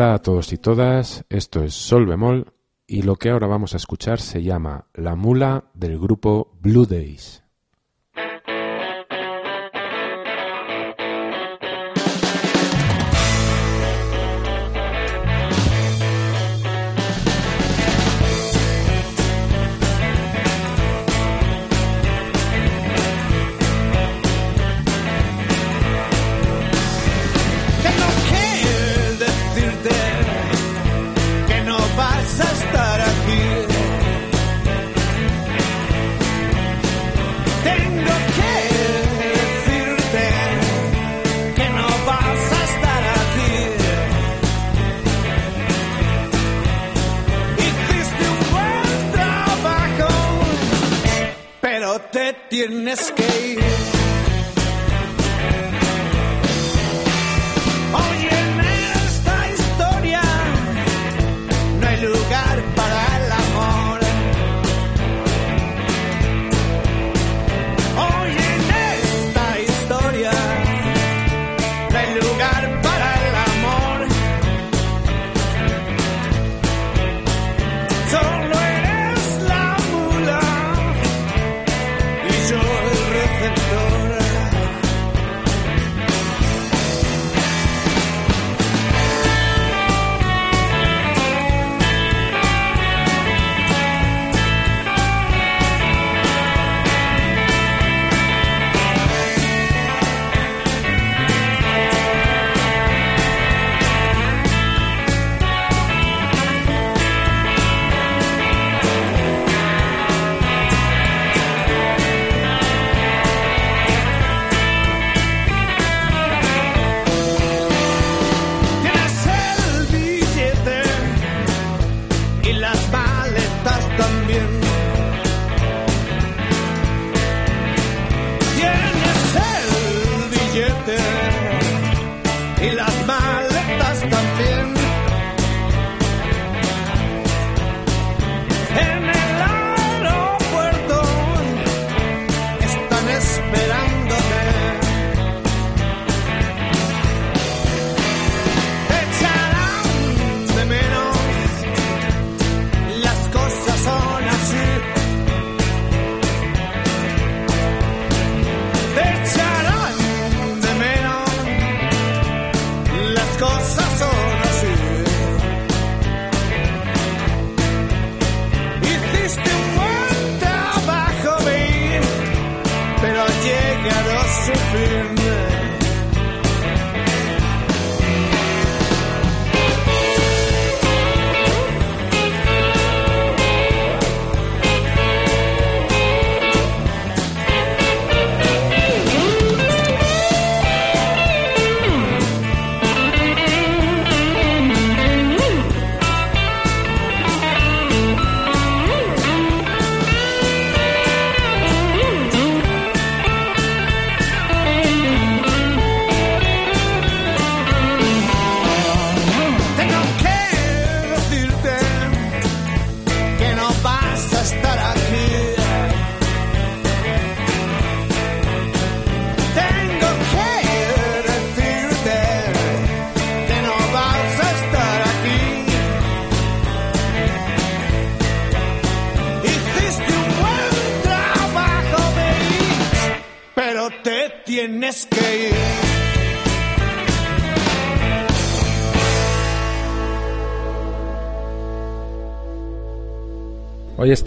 Hola a todos y todas, esto es Sol Bemol y lo que ahora vamos a escuchar se llama La Mula del grupo Blue Days.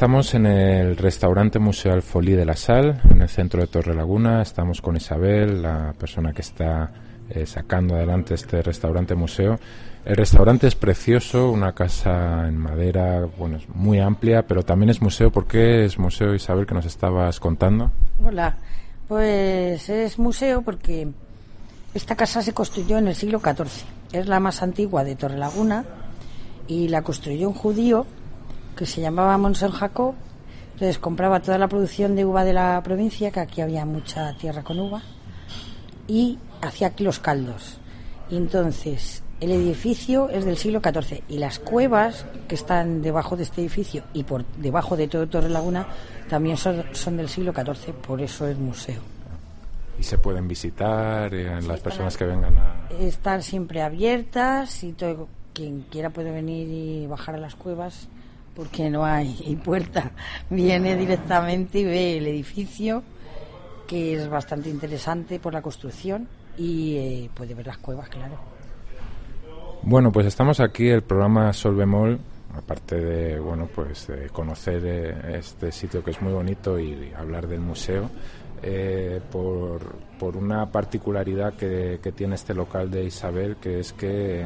Estamos en el restaurante Museo Alfolí de la Sal, en el centro de Torre Laguna. Estamos con Isabel, la persona que está eh, sacando adelante este restaurante museo. El restaurante es precioso, una casa en madera, bueno, es muy amplia, pero también es museo. ¿Por qué es museo, Isabel, que nos estabas contando? Hola, pues es museo porque esta casa se construyó en el siglo XIV. Es la más antigua de Torrelaguna y la construyó un judío que se llamaba Monsen Jacob. Entonces compraba toda la producción de uva de la provincia, que aquí había mucha tierra con uva, y hacía aquí los caldos. Y entonces el edificio es del siglo XIV y las cuevas que están debajo de este edificio y por debajo de todo Torre Laguna también son, son del siglo XIV, por eso es museo. Y se pueden visitar, eh, las personas que vengan a... Están siempre abiertas y todo quien quiera puede venir y bajar a las cuevas porque no hay puerta. Viene directamente y ve el edificio, que es bastante interesante por la construcción, y eh, puede ver las cuevas, claro. Bueno, pues estamos aquí, el programa Solvemol, aparte de bueno pues de conocer eh, este sitio que es muy bonito y hablar del museo eh, por, por, una particularidad que, que, tiene este local de Isabel que es que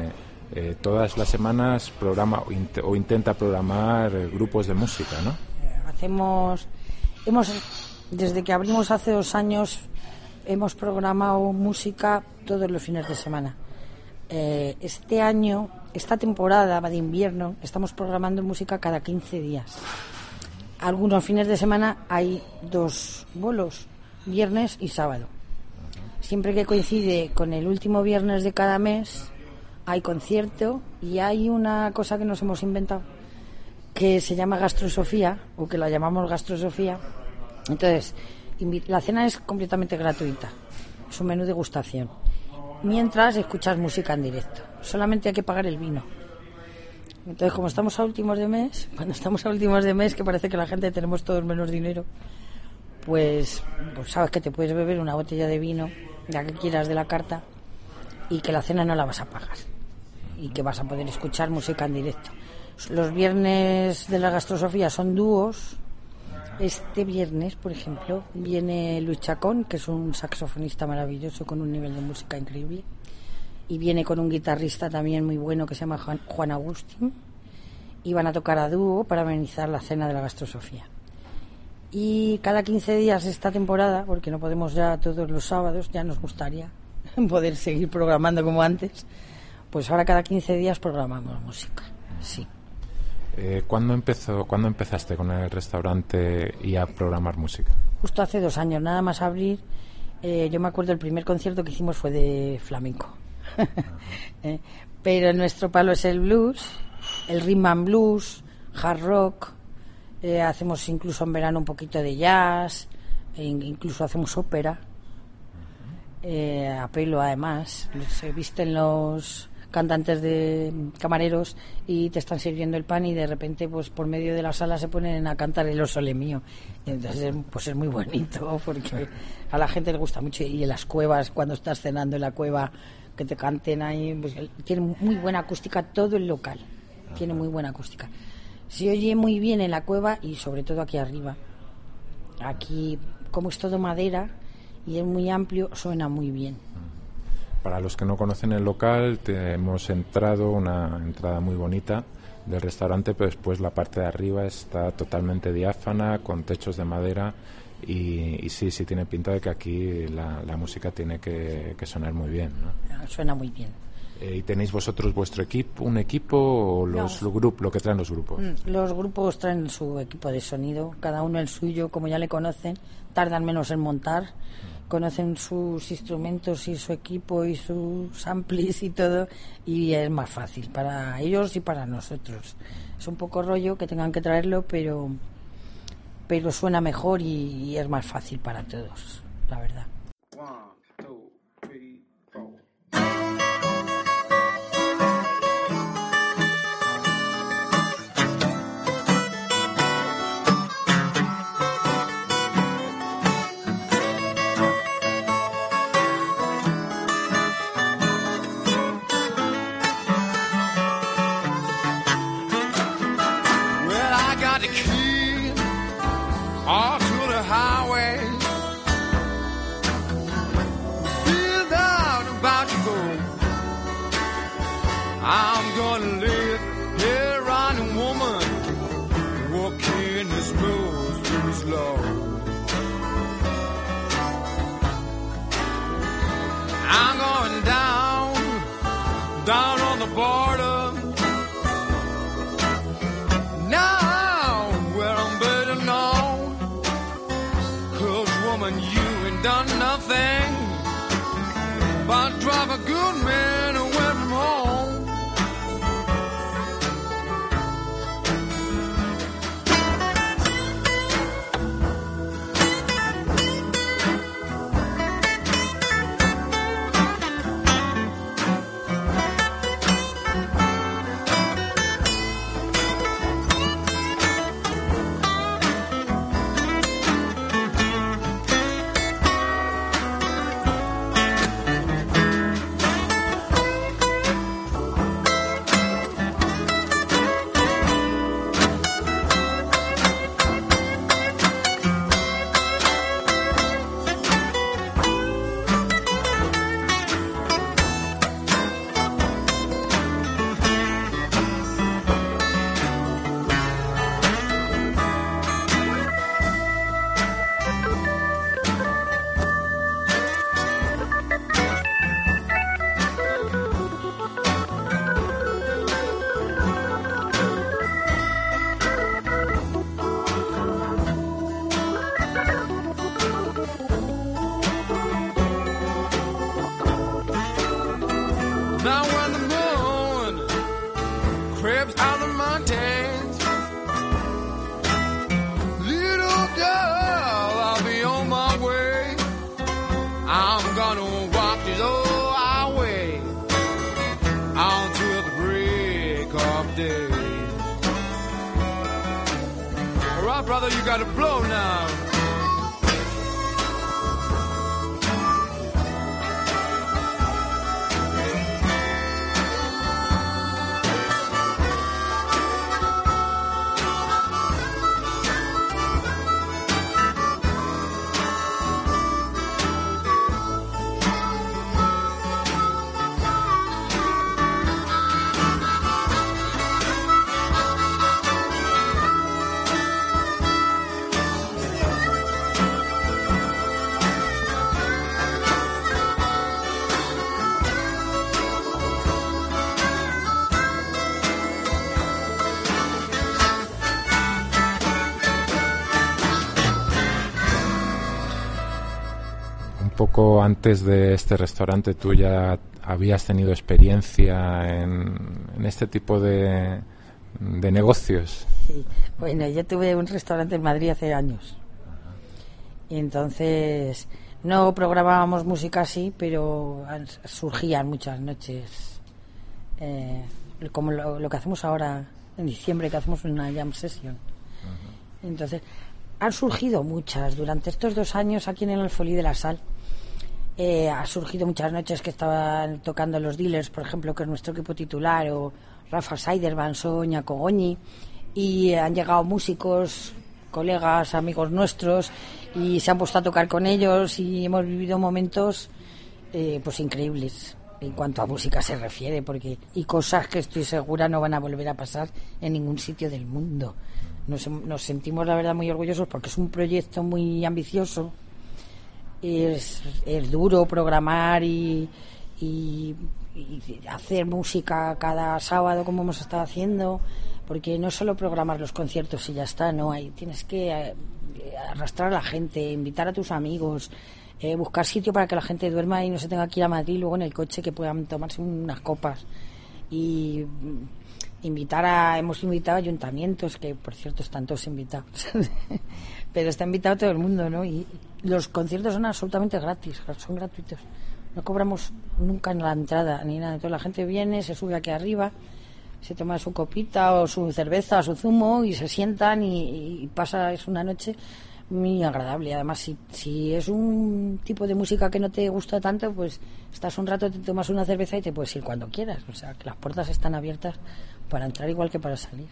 eh, todas las semanas programa o, intenta programar grupos de música ¿no? hacemos hemos desde que abrimos hace dos años hemos programado música todos los fines de semana este año esta temporada de invierno estamos programando música cada 15 días. Algunos fines de semana hay dos bolos, viernes y sábado. Siempre que coincide con el último viernes de cada mes, hay concierto y hay una cosa que nos hemos inventado que se llama gastrosofía o que la llamamos gastrosofía. Entonces, la cena es completamente gratuita. Es un menú de degustación mientras escuchas música en directo. Solamente hay que pagar el vino. Entonces, como estamos a últimos de mes, cuando estamos a últimos de mes, que parece que la gente tenemos todos menos dinero, pues, pues sabes que te puedes beber una botella de vino, ya que quieras de la carta, y que la cena no la vas a pagar. Y que vas a poder escuchar música en directo. Los viernes de la gastrosofía son dúos, este viernes, por ejemplo, viene Luis Chacón, que es un saxofonista maravilloso con un nivel de música increíble. Y viene con un guitarrista también muy bueno que se llama Juan Agustín. Y van a tocar a dúo para amenizar la cena de la gastrosofía. Y cada 15 días esta temporada, porque no podemos ya todos los sábados, ya nos gustaría poder seguir programando como antes, pues ahora cada 15 días programamos música. Sí. Eh, ¿cuándo, empezó, ¿Cuándo empezaste con el restaurante y a programar música? Justo hace dos años, nada más abrir. Eh, yo me acuerdo el primer concierto que hicimos fue de flamenco. eh, pero nuestro palo es el blues, el rhythm and blues, hard rock. Eh, hacemos incluso en verano un poquito de jazz, e incluso hacemos ópera. Eh, a pelo además. Se visten los cantantes de camareros y te están sirviendo el pan y de repente pues por medio de la sala se ponen a cantar el osole mío. Y entonces pues es muy bonito porque a la gente le gusta mucho. Y en las cuevas cuando estás cenando en la cueva que te canten ahí pues, tiene muy buena acústica todo el local. Tiene muy buena acústica. Se oye muy bien en la cueva y sobre todo aquí arriba. Aquí como es todo madera y es muy amplio suena muy bien para los que no conocen el local, hemos entrado, una entrada muy bonita del restaurante, pero después la parte de arriba está totalmente diáfana, con techos de madera. Y, sí, sí tiene pinta de que aquí la, música tiene que, sonar muy bien. Ah, suena muy bien. Eh, ¿Y tenéis vosotros vuestro equipo, un equipo o los grupos, lo que traen los grupos? Mm, los grupos traen su equipo de sonido, cada uno el suyo, como ya le conocen, tardan menos en montar conocen sus instrumentos y su equipo y sus amplis y todo y es más fácil para ellos y para nosotros. Es un poco rollo que tengan que traerlo, pero pero suena mejor y, y es más fácil para todos, la verdad. good poco antes de este restaurante, ¿tú ya habías tenido experiencia en, en este tipo de, de negocios? Sí. Bueno, yo tuve un restaurante en Madrid hace años. Y entonces no programábamos música así, pero surgían muchas noches. eh, como lo, lo que hacemos ahora en diciembre, que hacemos una jam session. Entonces, han surgido muchas. Durante estos dos años aquí en el Alfolí de la Sal, eh, ha surgido muchas noches que estaban tocando los dealers, por ejemplo, que es nuestro equipo titular, o Rafa Seiderman, Soña Cogoñi, y han llegado músicos, colegas, amigos nuestros, y se han puesto a tocar con ellos y hemos vivido momentos eh, pues increíbles en cuanto a música se refiere, porque y cosas que estoy segura no van a volver a pasar en ningún sitio del mundo. Nos, nos sentimos, la verdad, muy orgullosos porque es un proyecto muy ambicioso es, es duro programar y, y- hacer música cada sábado como hemos estado haciendo porque no solo programar los conciertos y ya está no hay tienes que eh, arrastrar a la gente invitar a tus amigos eh, buscar sitio para que la gente duerma y no se tenga que ir a Madrid luego en el coche que puedan tomarse unas copas. Y mm, invitar a hemos invitado a ayuntamientos que por cierto están todos invitados pero está invitado todo el mundo no y los conciertos son absolutamente gratis son gratuitos no cobramos nunca en la entrada ni nada entonces la gente viene se sube aquí arriba se toma su copita o su cerveza o su zumo y se sientan y, y pasa es una noche muy agradable. Además, si, si es un tipo de música que no te gusta tanto, pues estás un rato, te tomas una cerveza y te puedes ir cuando quieras. O sea, que las puertas están abiertas para entrar igual que para salir.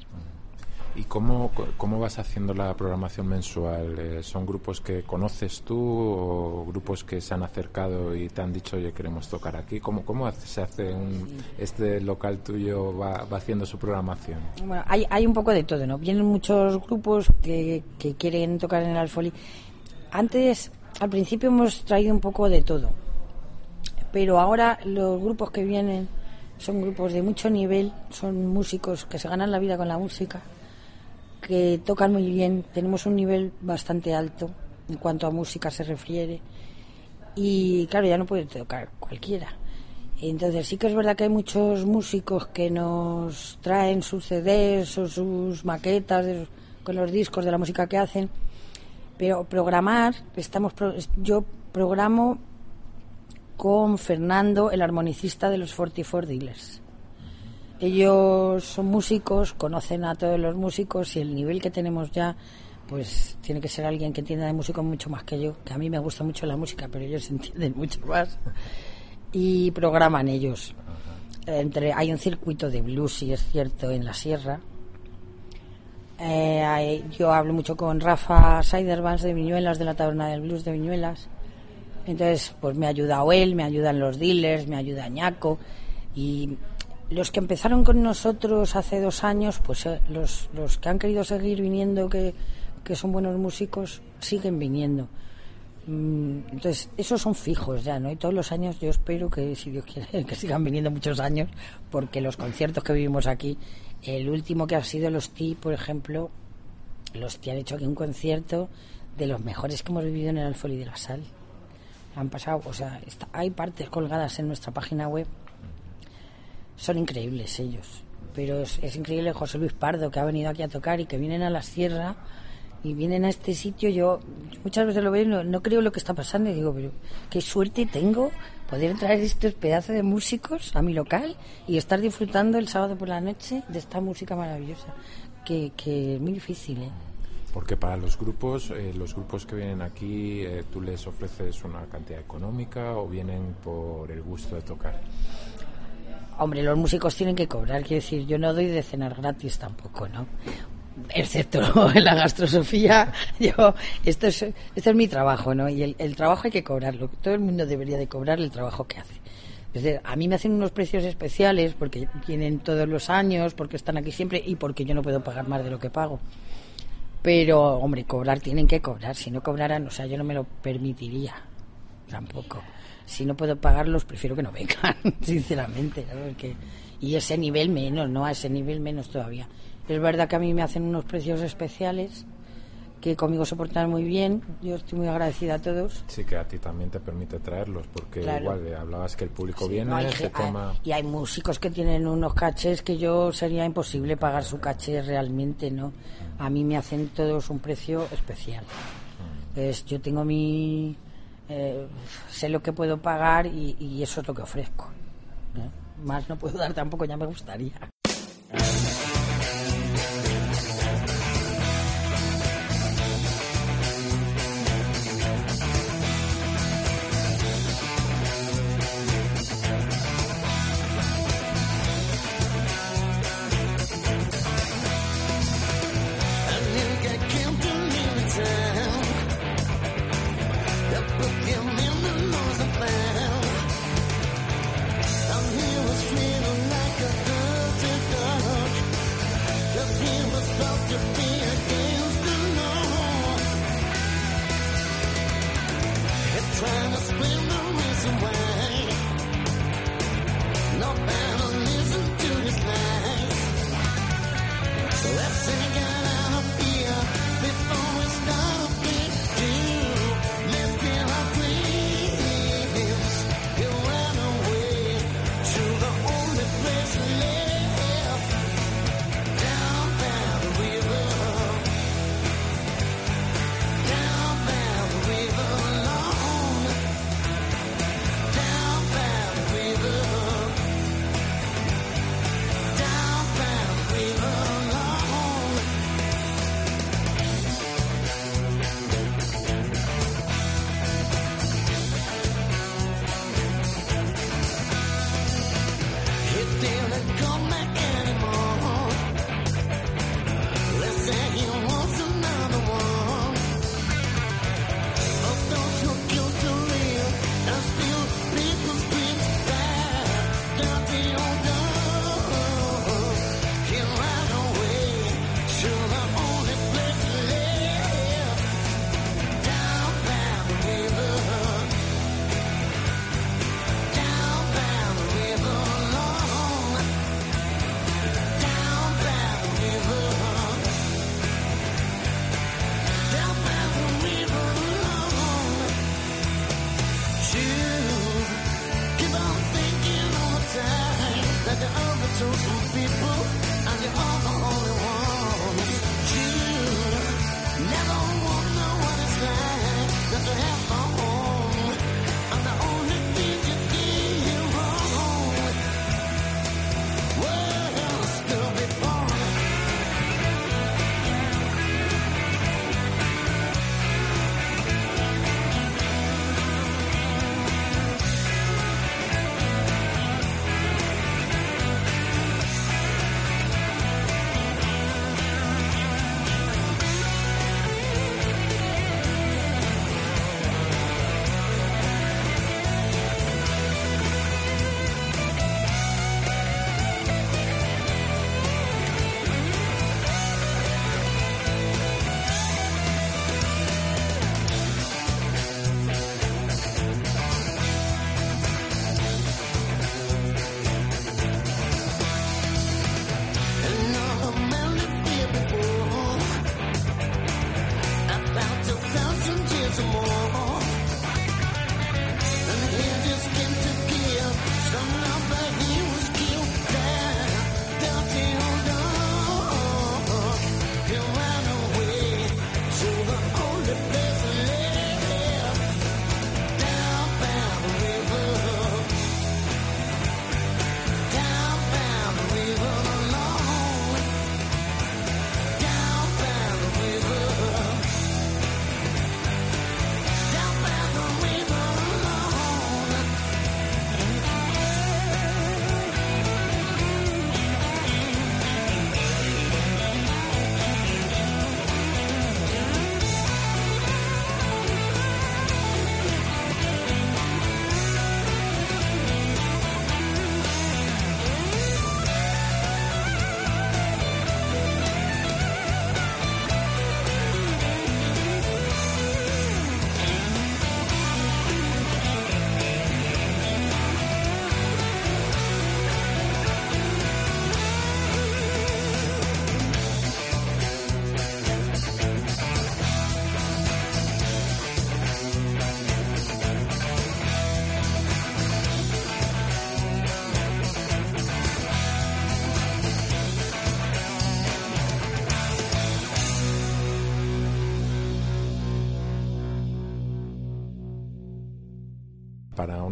¿Y cómo, cómo vas haciendo la programación mensual? Eh, ¿Son grupos que conoces tú o grupos que se han acercado y te han dicho, oye, queremos tocar aquí? ¿Cómo, cómo se hace un, este local tuyo, va, va haciendo su programación? Bueno, hay, hay un poco de todo, ¿no? Vienen muchos grupos que, que quieren tocar en el Alfoli. Antes, al principio hemos traído un poco de todo, pero ahora los grupos que vienen son grupos de mucho nivel, son músicos que se ganan la vida con la música, que tocan muy bien, tenemos un nivel bastante alto en cuanto a música se refiere y claro, ya no puede tocar cualquiera. Entonces sí que es verdad que hay muchos músicos que nos traen sus CDs o sus maquetas con los discos de la música que hacen, pero programar, estamos pro- yo programo con Fernando, el armonicista de los 44 Dealers. Ellos son músicos, conocen a todos los músicos y el nivel que tenemos ya, pues tiene que ser alguien que entienda de música mucho más que yo, que a mí me gusta mucho la música, pero ellos entienden mucho más. Y programan ellos. Entre, hay un circuito de blues, sí es cierto, en la sierra. Eh, hay- yo hablo mucho con Rafa Seiderbans de Viñuelas, de la Taberna del Blues de Viñuelas. Entonces, pues me ha ayudado él, me ayudan los dealers, me ayuda Ñaco. Y los que empezaron con nosotros hace dos años, pues eh, los, los que han querido seguir viniendo, que, que son buenos músicos, siguen viniendo. Mm, Entonces, esos son fijos ya, ¿no? Y todos los años yo espero que, si Dios quiere, que sigan viniendo muchos años, porque los conciertos que vivimos aquí, el último que ha sido los T, por ejemplo, los T han hecho aquí un concierto de los mejores que hemos vivido en el Alfoli de la Sal. Han pasado, o sea, está- hay partes colgadas en nuestra página web. Son increíbles ellos. pero es, increíble José Luis Pardo que ha venido aquí a tocar y que vienen a la sierra y vienen a este sitio. Yo muchas veces lo veo y no, no creo lo que está pasando y digo, pero qué suerte tengo poder traer estos pedazos de músicos a mi local y estar disfrutando el sábado por la noche de esta música maravillosa, que, que es muy difícil. ¿eh? Porque para los grupos, eh, los grupos que vienen aquí, eh, tú les ofreces una cantidad económica o vienen por el gusto de tocar. Hombre, los músicos tienen que cobrar, quiero decir, yo no doy de cenar gratis tampoco, ¿no? Excepto en la gastrosofía, yo, esto es, esto es mi trabajo, ¿no? Y el, el trabajo hay que cobrarlo, todo el mundo debería de cobrar el trabajo que hace. Es decir, a mí me hacen unos precios especiales porque vienen todos los años, porque están aquí siempre y porque yo no puedo pagar más de lo que pago. Pero, hombre, cobrar tienen que cobrar. Si no cobraran, o sea, yo no me lo permitiría tampoco. Si no puedo pagarlos, prefiero que no vengan, sinceramente. ¿no? Porque- y ese nivel menos, ¿no? A ese nivel menos todavía. Es verdad que a mí me hacen unos precios especiales que conmigo se portan muy bien. Yo estoy muy agradecida a todos. Sí que a ti también te permite traerlos, porque Claro. igual eh, hablabas que el público Sí, viene, no, hay se toma... hay- y hay músicos que tienen unos cachés que yo sería imposible pagar su caché realmente, ¿no? A mí me hacen todos un precio especial. Es, yo tengo mi... eh, sé lo que puedo pagar y, y eso es lo que ofrezco. ¿no? Más no puedo dar tampoco, ya me gustaría.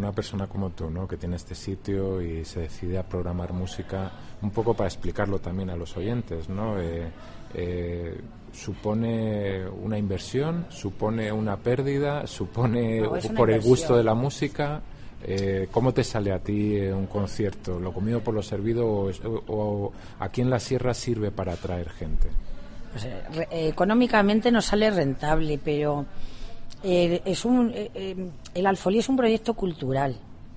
Una persona como tú, ¿no? que tiene este sitio y se decide a programar música, un poco para explicarlo también a los oyentes, ¿no? Eh, eh, supone una inversión, supone una pérdida, supone No, es una por el gusto de la música. Eh, ¿Cómo te sale a ti eh, un concierto? ¿Lo comido por lo servido o, o- o aquí en la sierra sirve para atraer gente? Pues, eh, económicamente nos sale rentable, pero eh, es un, eh, eh, el Alfolí es un proyecto cultural.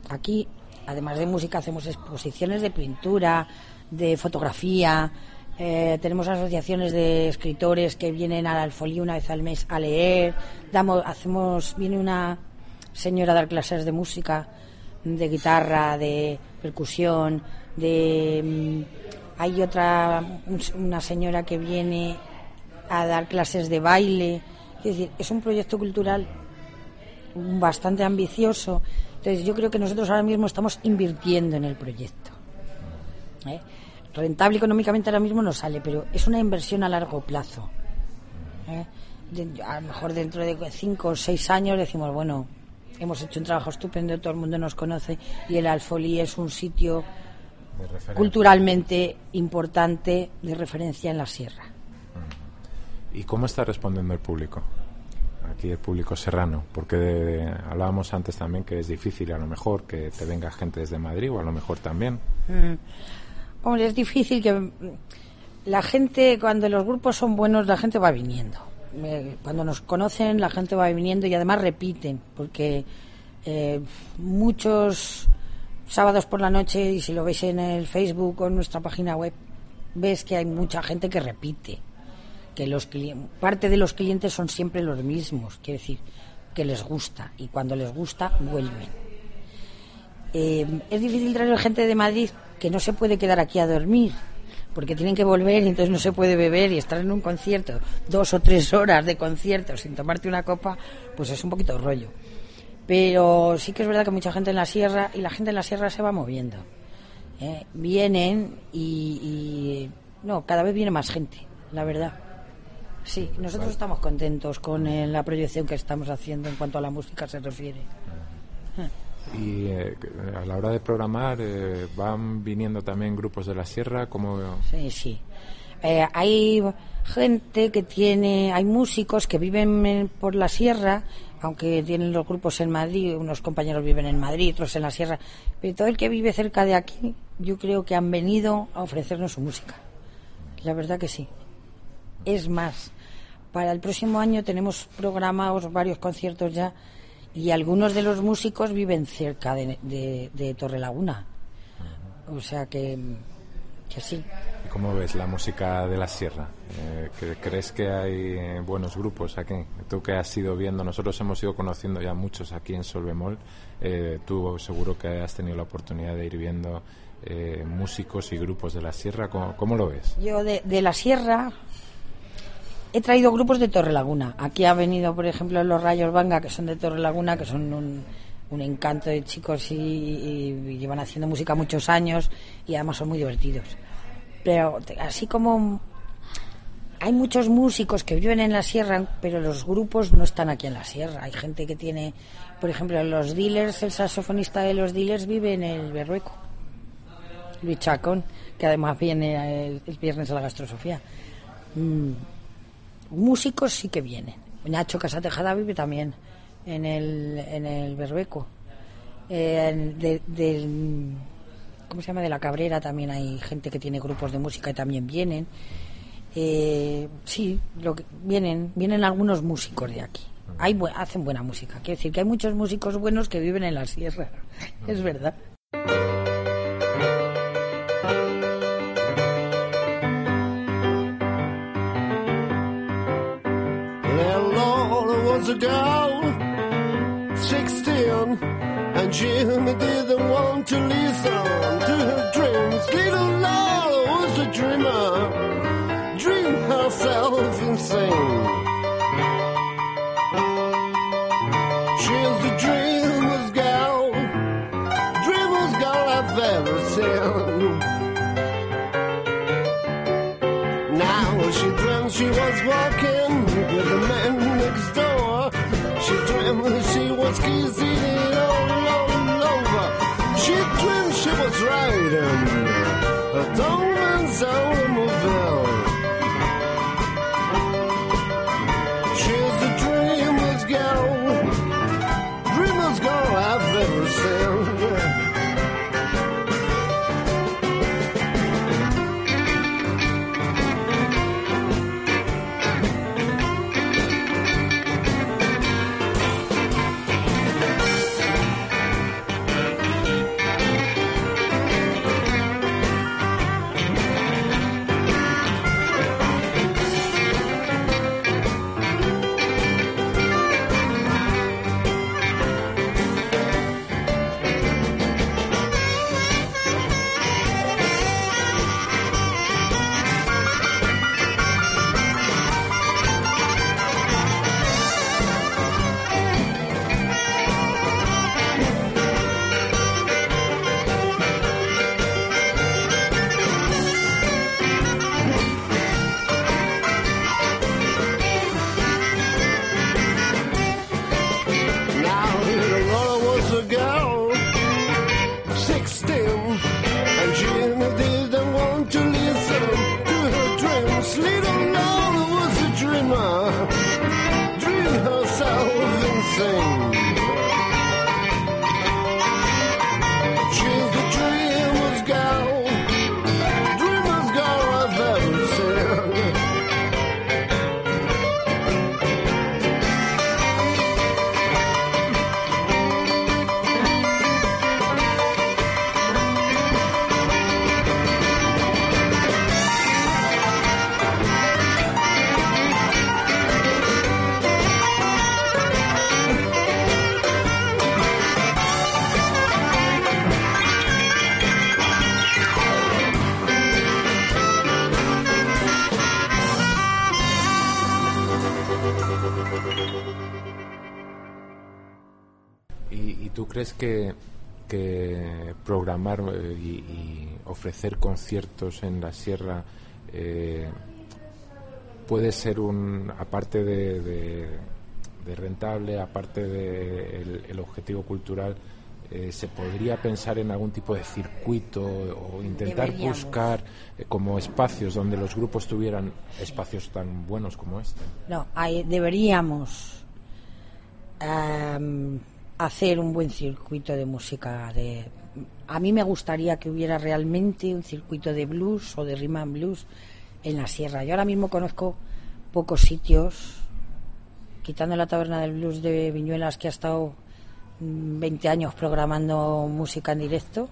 Aquí, además de música, hacemos exposiciones de pintura, de fotografía. eh, tenemos asociaciones de escritores que vienen al Alfolí una vez al mes a leer. Damos, hacemos, viene una señora a dar clases de música, de guitarra, de percusión, de mm, hay otra un- una señora que viene a dar clases de baile. Es decir, es un proyecto cultural bastante ambicioso. Entonces yo creo que nosotros ahora mismo estamos invirtiendo en el proyecto. ¿eh? Rentable económicamente ahora mismo no sale, pero es una inversión a largo plazo. ¿eh? A lo mejor dentro de cinco o seis años decimos, bueno, hemos hecho un trabajo estupendo, todo el mundo nos conoce y el Alfolí es un sitio culturalmente importante de referencia en la sierra. ¿Y cómo está respondiendo el público? Aquí el público serrano, porque hablábamos antes también que es difícil a lo mejor que te venga gente desde Madrid o a lo mejor también. Hombre, es difícil que mm, la gente, cuando los grupos son buenos, la gente va viniendo. Cuando nos conocen, la gente va viniendo y además repiten, porque eh, muchos sábados por la noche, y si lo veis en el Facebook o en nuestra página web, ves que hay mucha gente que repite. Que los parte de los clientes son siempre los mismos, quiere decir, que les gusta y cuando les gusta vuelven. Eh, es difícil traer gente de Madrid que no se puede quedar aquí a dormir porque tienen que volver y entonces no se puede beber y estar en un concierto dos o tres horas de concierto sin tomarte una copa pues es un poquito rollo pero sí que es verdad que mucha gente en la sierra y la gente en la sierra se va moviendo ¿eh? vienen y- no cada vez viene más gente la verdad sí nosotros estamos contentos con eh, la proyección que estamos haciendo en cuanto a la música se refiere Y eh, a la hora de programar, eh, ¿van viniendo también grupos de la sierra? como Sí, sí. Eh, hay gente que tiene, hay músicos que viven en- por la sierra, aunque tienen los grupos en Madrid, unos compañeros viven en Madrid, otros en la sierra, pero todo el que vive cerca de aquí, yo creo que han venido a ofrecernos su música. La verdad que sí. Es más, para el próximo año tenemos programados varios conciertos ya y algunos de los músicos viven cerca de, de, de Torrelaguna. O sea que, que sí. ¿Y ¿Cómo ves la música de la sierra? Eh, ¿que- ¿Crees que hay eh, buenos grupos aquí? Tú que has ido viendo, nosotros hemos ido conociendo ya muchos aquí en Solvemol. Eh, tú seguro que has tenido la oportunidad de ir viendo eh, músicos y grupos de la sierra. ¿Cómo, cómo lo ves? Yo de, de la sierra he traído grupos de Torrelaguna. Aquí ha venido, por ejemplo, los Rayos Vanga, que son de Torrelaguna, que son un, encanto de chicos y, llevan haciendo música muchos años y además son muy divertidos. Pero así como hay muchos músicos que viven en la sierra, pero los grupos no están aquí en la sierra. Hay gente que tiene, por ejemplo, los dealers, el saxofonista de los dealers vive en el Berrueco. Luis Chacón, que además viene el, el viernes a la gastrosofía. Mm, músicos sí que vienen. Nacho Casatejada vive también en el, en el Berbeco. Eh, de- ¿Cómo se llama? De la Cabrera también hay gente que tiene grupos de música y también vienen. Eh, sí, lo que, vienen, vienen algunos músicos de aquí. Hay, hacen buena música. Quiero decir que hay muchos músicos buenos que viven en la sierra. Es verdad. A girl, 16, and Jimmy didn't want to listen to her dreams. Little Laura was a dreamer, dream herself insane. Ofrecer conciertos en la sierra eh, puede ser un, aparte de, de- de rentable, aparte del el objetivo cultural, eh, se podría pensar en algún tipo de circuito o intentar Deberíamos. buscar eh, como espacios donde los grupos tuvieran espacios tan buenos como este? No, hay- deberíamos am, hacer un buen circuito de música. De, a mí me gustaría que hubiera realmente un circuito de blues o de rhythm and blues en la sierra. Yo ahora mismo conozco pocos sitios, quitando la taberna del blues de Viñuelas que ha estado mm, 20 años programando música en directo,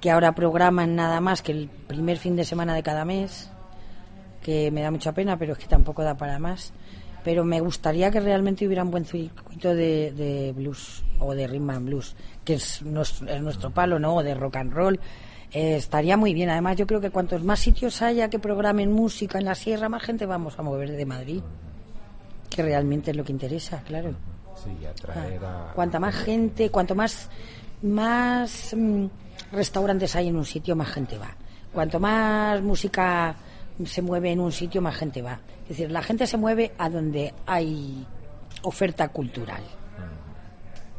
que ahora programan nada más que el primer fin de semana de cada mes que me da mucha pena, pero es que tampoco da para más. Pero me gustaría que realmente hubiera un buen circuito de, de blues o de rhythm and blues, que es, nos- es nuestro palo, ¿no? De rock and roll. Eh, estaría muy bien. Además, yo creo que cuantos más sitios haya que programen música en la sierra, más gente vamos a mover de Madrid. Que realmente es lo que interesa, claro. Sí, atraer a... Cuanta más gente, cuanto más, más mm, restaurantes hay en un sitio, más gente va. Cuanto más música se mueve en un sitio, más gente va. Es decir, la gente se mueve a donde hay oferta cultural.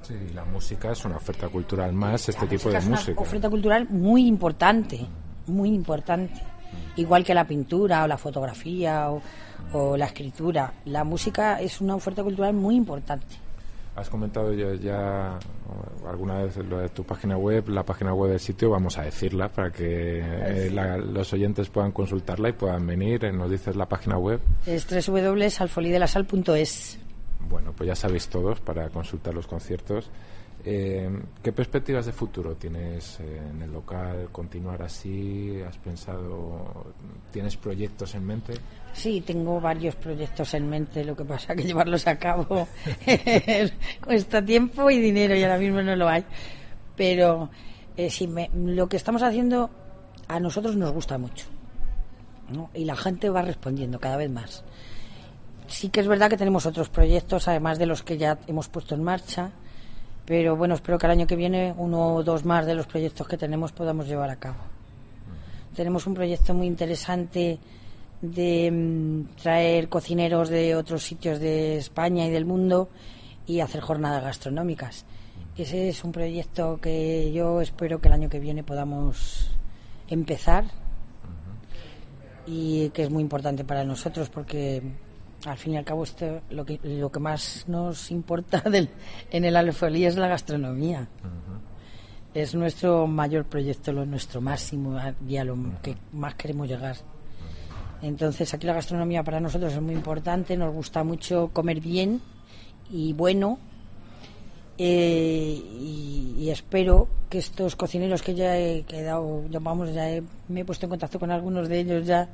Sí, la música es una oferta cultural más, este La tipo música de es una música. oferta cultural muy importante, muy importante. Igual que la pintura o la fotografía o, o la escritura. La música es una oferta cultural muy importante. Has comentado ya, ya, alguna vez lo de tu página web, la página web del sitio, vamos a decirla para que eh, la- los oyentes puedan consultarla y puedan venir. Eh, Nos dices la página web. Es www.alfolidelasal.es. Bueno, pues ya sabéis todos para consultar los conciertos. Eh, ¿Qué perspectivas de futuro tienes eh, en el local? ¿Continuar así? ¿Has pensado, tienes proyectos en mente? Sí, tengo varios proyectos en mente, lo que pasa que llevarlos a cabo cuesta tiempo y dinero y ahora mismo no lo hay. Pero eh, me- lo que estamos haciendo a nosotros nos gusta mucho y la gente va respondiendo cada vez más. Sí que es verdad que tenemos otros proyectos, además de los que ya hemos puesto en marcha, pero bueno, espero que el año que viene uno o dos más de los proyectos que tenemos podamos llevar a cabo. Tenemos un proyecto muy interesante de mm, traer cocineros de otros sitios de España y del mundo y hacer jornadas gastronómicas. ese es un proyecto que yo espero que el año que viene podamos empezar y que es muy importante para nosotros porque al fin y al cabo esto lo que lo que más nos importa del, en el Alfolí es la gastronomía. Es nuestro mayor proyecto lo nuestro máximo y a lo que más queremos llegar. Entonces aquí la gastronomía para nosotros es muy importante nos gusta mucho comer bien y bueno eh, y, y espero que estos cocineros que ya he quedado, ya vamos, ya he- me he puesto en contacto con algunos de ellos ya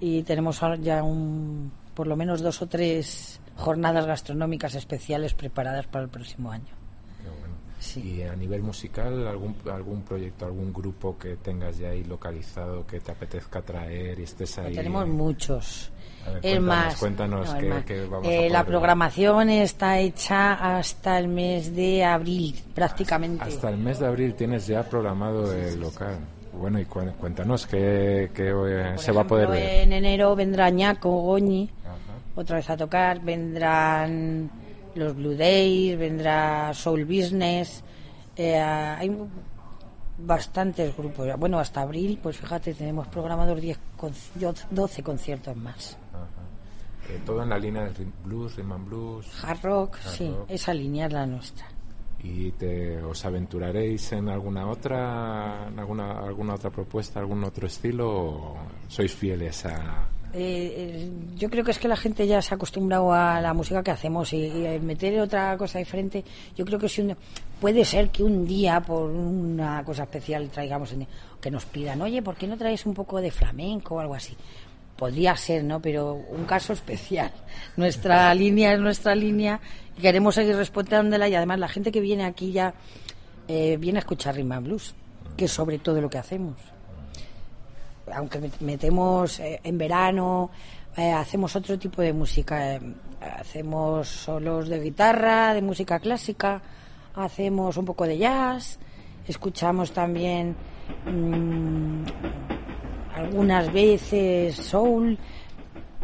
y tenemos ya un, por lo menos dos o tres jornadas gastronómicas especiales preparadas para el próximo año. Qué bueno. Sí. Y a nivel musical, algún, algún proyecto, algún grupo que tengas ya ahí localizado que te apetezca traer y estés ahí. Tenemos muchos. A ver, es cuéntanos, más, cuéntanos no, qué- más. qué vamos a Eh, la poder ver. programación está hecha hasta el mes de abril, prácticamente. Hasta el mes de abril tienes ya programado el local. Bueno, y cu- cuéntanos qué, qué, eh, se va a poder ejemplo, ver. En enero vendrá Ñaco, Goñi, Ajá. otra vez a tocar, vendrán los Blue Days, vendrá Soul Business, eh, hay bastantes grupos. Bueno, hasta abril, pues fíjate, tenemos programados 10 conci- 12 conciertos más. Ajá. Eh, todo en la línea del blues, rhythm and blues. Hard rock, Hard sí, rock. esa línea es la nuestra. ¿Y te, os aventuraréis en alguna otra, en alguna, alguna otra propuesta, algún otro estilo? ¿O sois fieles a, Eh, eh, yo creo que es que la gente ya se ha acostumbrado a la música que hacemos y, y meter otra cosa diferente. Yo creo que si un- puede ser que un día por una cosa especial traigamos que nos pidan, oye, ¿por qué no traes un poco de flamenco o algo así? Podría ser, ¿no? Pero un caso especial. Nuestra línea es nuestra línea y queremos seguir respondiéndola y además la gente que viene aquí ya eh, viene a escuchar and blues, que es sobre todo lo que hacemos aunque met- metemos eh, en verano, eh, hacemos otro tipo de música. hacemos solos de guitarra, de música clásica, hacemos un poco de jazz, escuchamos también mm, algunas veces soul,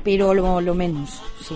pero lo, lo menos, sí.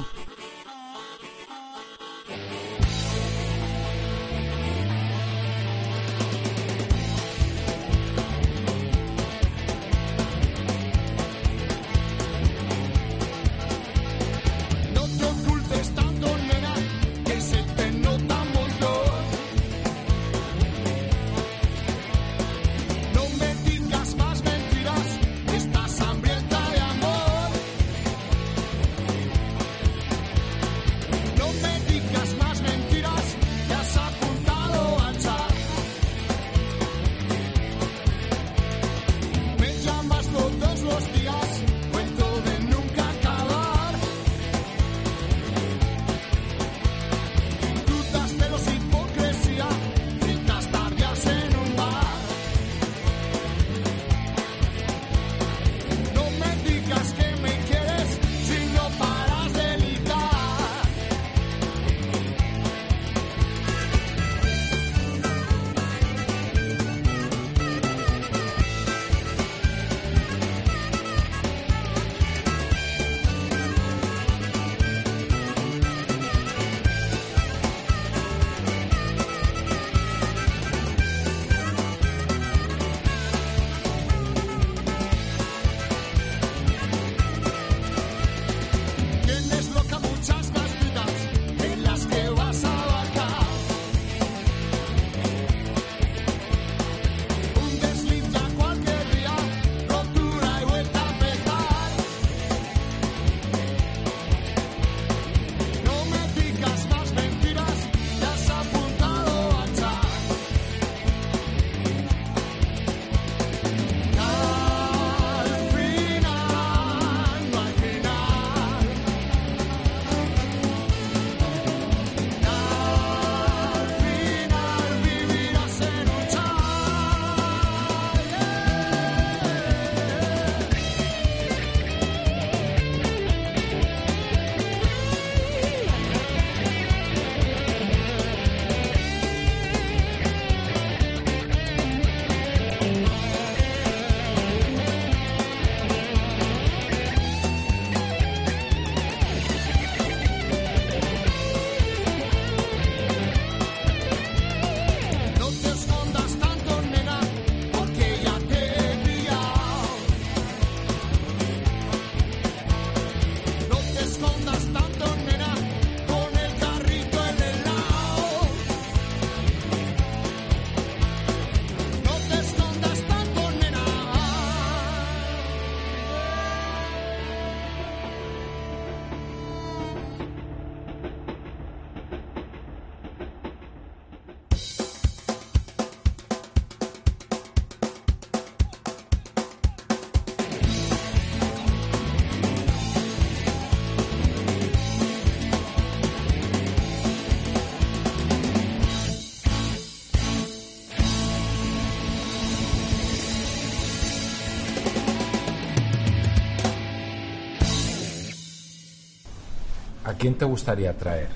Quién te gustaría traer?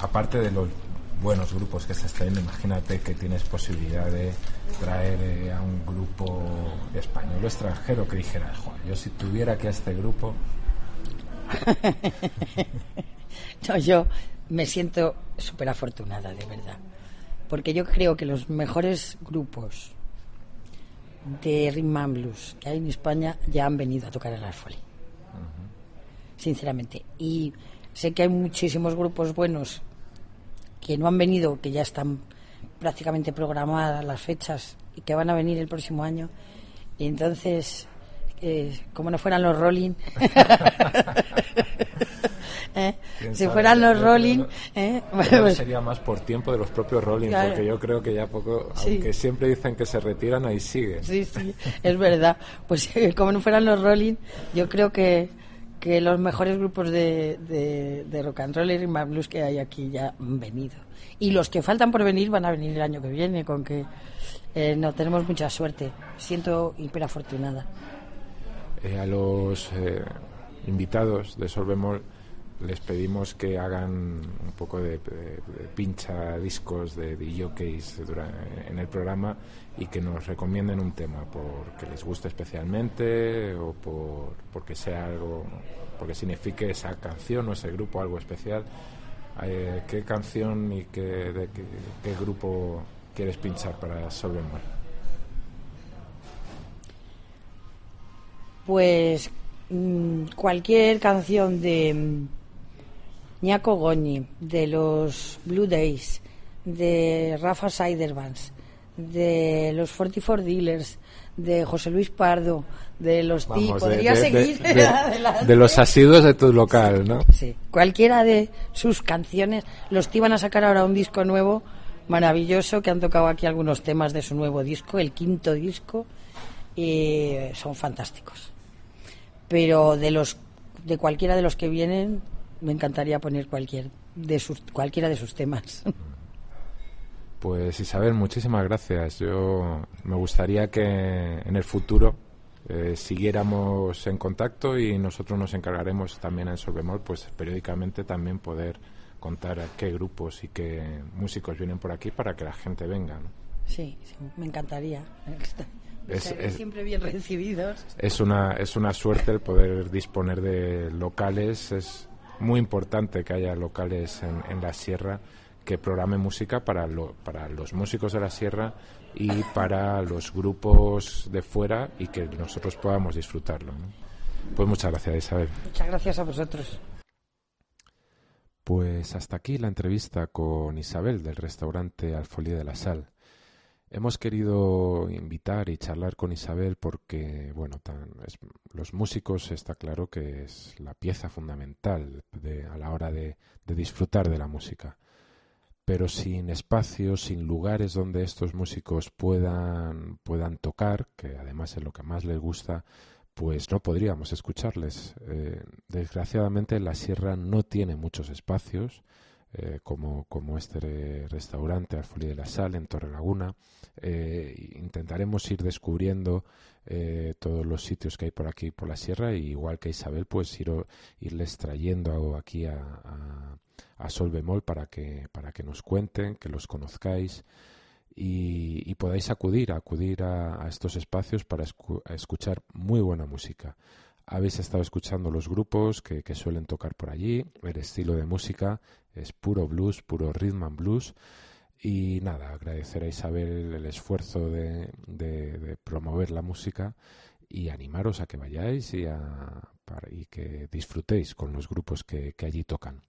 Aparte de los buenos grupos que estás trayendo, imagínate que tienes posibilidad de traer eh, a un grupo español o extranjero que dijera, "Joder, yo si tuviera que a este grupo, No, yo me siento súper afortunada, de verdad. Porque yo creo que los mejores grupos de Rhythm Blues que hay en España ya han venido a tocar el Arfoli. Sinceramente. Y sé que hay muchísimos grupos buenos que no han venido, que ya están prácticamente programadas las fechas y que van a venir el próximo año. Y entonces, eh, como no fueran los Rolling, ¿eh? si fueran los Rolling, ¿eh? Pues- sería más por tiempo de los propios Rolling, Claro. porque yo creo que ya poco, Sí. aunque siempre dicen que se retiran, ahí siguen. Sí, sí, es verdad. Pues como no fueran los Rolling, yo creo que, que los mejores grupos de, de, rock and roll y and blues que hay aquí ya han venido. Y los que faltan por venir van a venir el año que viene, con que eh, no tenemos mucha suerte. Siento hiper afortunada. Eh, a los eh, invitados de Solvemol les pedimos que hagan un poco de, pincha discos de, de jockeys en el programa y que nos recomienden un tema porque les guste especialmente o por porque sea algo porque signifique esa canción o ese grupo algo especial Eh, ¿qué canción y qué, de qué, grupo quieres pinchar para Solvemol? Pues mm, cualquier canción de mm, Ñaco Goñi, de los Blue Days, de Rafa Siderbands, de los 44 Dealers, de José Luis Pardo, de los Ti, Vamos, de- podría de- de- seguir de- adelante. de los asiduos de tu local, ¿no? Sí, cualquiera de sus canciones. Los Ti van a sacar ahora un disco nuevo maravilloso que han tocado aquí algunos temas de su nuevo disco, el quinto disco, y son fantásticos. Pero de los de cualquiera de los que vienen me encantaría poner cualquier de sus cualquiera de sus temas. Pues Isabel, muchísimas gracias. Yo me gustaría que en el futuro eh, siguiéramos en contacto y nosotros nos encargaremos también en Solvemol, pues periódicamente también poder contar qué grupos y qué músicos vienen por aquí para que la gente venga. ¿no? Sí, sí, me encantaría. Es- siempre bien recibidos. Es una, es una suerte el poder disponer de locales. Es muy importante que haya locales en, en la sierra que programen música para, lo- para los músicos de la sierra y para los grupos de fuera y que nosotros podamos disfrutarlo. ¿no? Pues muchas gracias, Isabel. Muchas gracias a vosotros. Pues hasta aquí la entrevista con Isabel del restaurante Alfolí de la Sal. Hemos querido invitar y charlar con Isabel porque, bueno, tan- es- los músicos está claro que es la pieza fundamental de- a la hora de, de disfrutar de la música. Pero sin espacios, sin lugares donde estos músicos puedan, puedan tocar, que además es lo que más les gusta, pues no podríamos escucharles. Eh, desgraciadamente la sierra no tiene muchos espacios, eh, como, como este restaurante Alfolí de la Sal en Torrelaguna. Eh, intentaremos ir descubriendo eh, todos los sitios que hay por aquí por la sierra y igual que Isabel pues ir, irles trayendo aquí a, a, Sol Bemol para que, para que nos cuenten, que los conozcáis y, podáis acudir, acudir a, estos espacios para escu- escuchar muy buena música. Habéis estado escuchando los grupos que, que suelen tocar por allí, el estilo de música es puro blues, puro rhythm and blues. Y nada, agradecer a Isabel el esfuerzo de, promover la música y animaros a que vayáis y, a- y que disfrutéis con los grupos que, que allí tocan.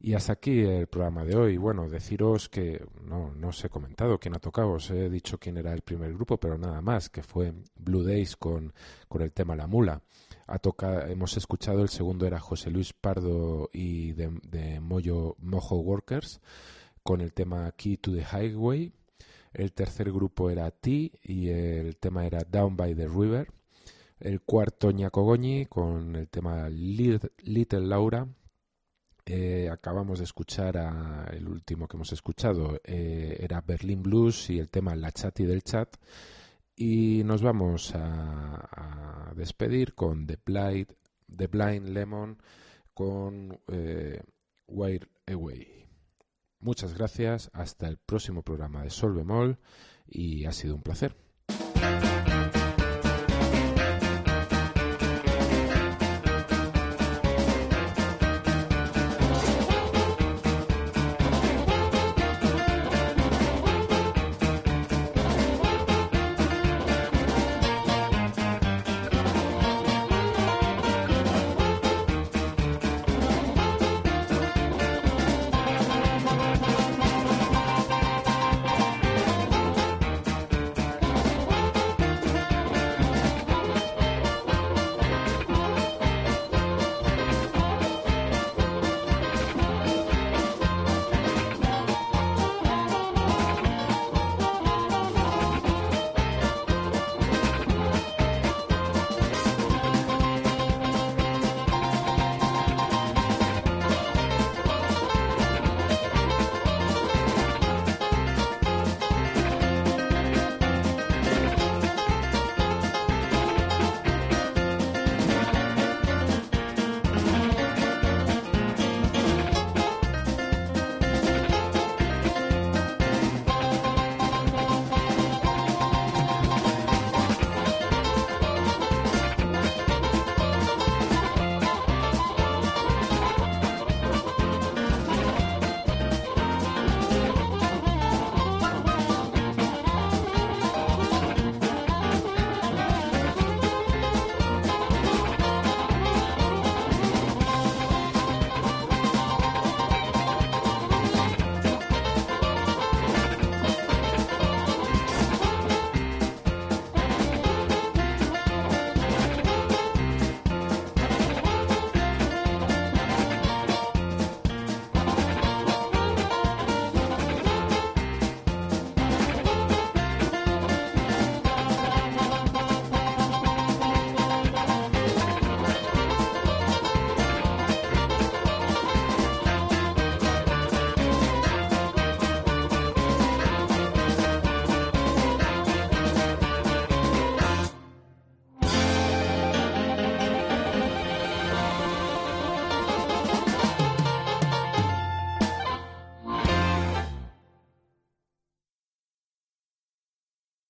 Y hasta aquí el programa de hoy. Bueno, deciros que no, no os he comentado quién ha tocado, os he dicho quién era el primer grupo, pero nada más, que fue Blue Days con, con el tema La Mula. Ha toca- hemos escuchado, el segundo era José Luis Pardo y de, de Moyo, Mojo Workers con el tema Key to the Highway. El tercer grupo era T y el tema era Down by the River. El cuarto Ñacogoñi con el tema Lit- Little Laura. Eh, acabamos de escuchar a, el último que hemos escuchado eh, era Berlin Blues y el tema La Chati del Chat. Y nos vamos a, a despedir con The Blind, The Blind Lemon con eh, Wire Away. Muchas gracias, hasta el próximo programa de Sol Bemol y ha sido un placer.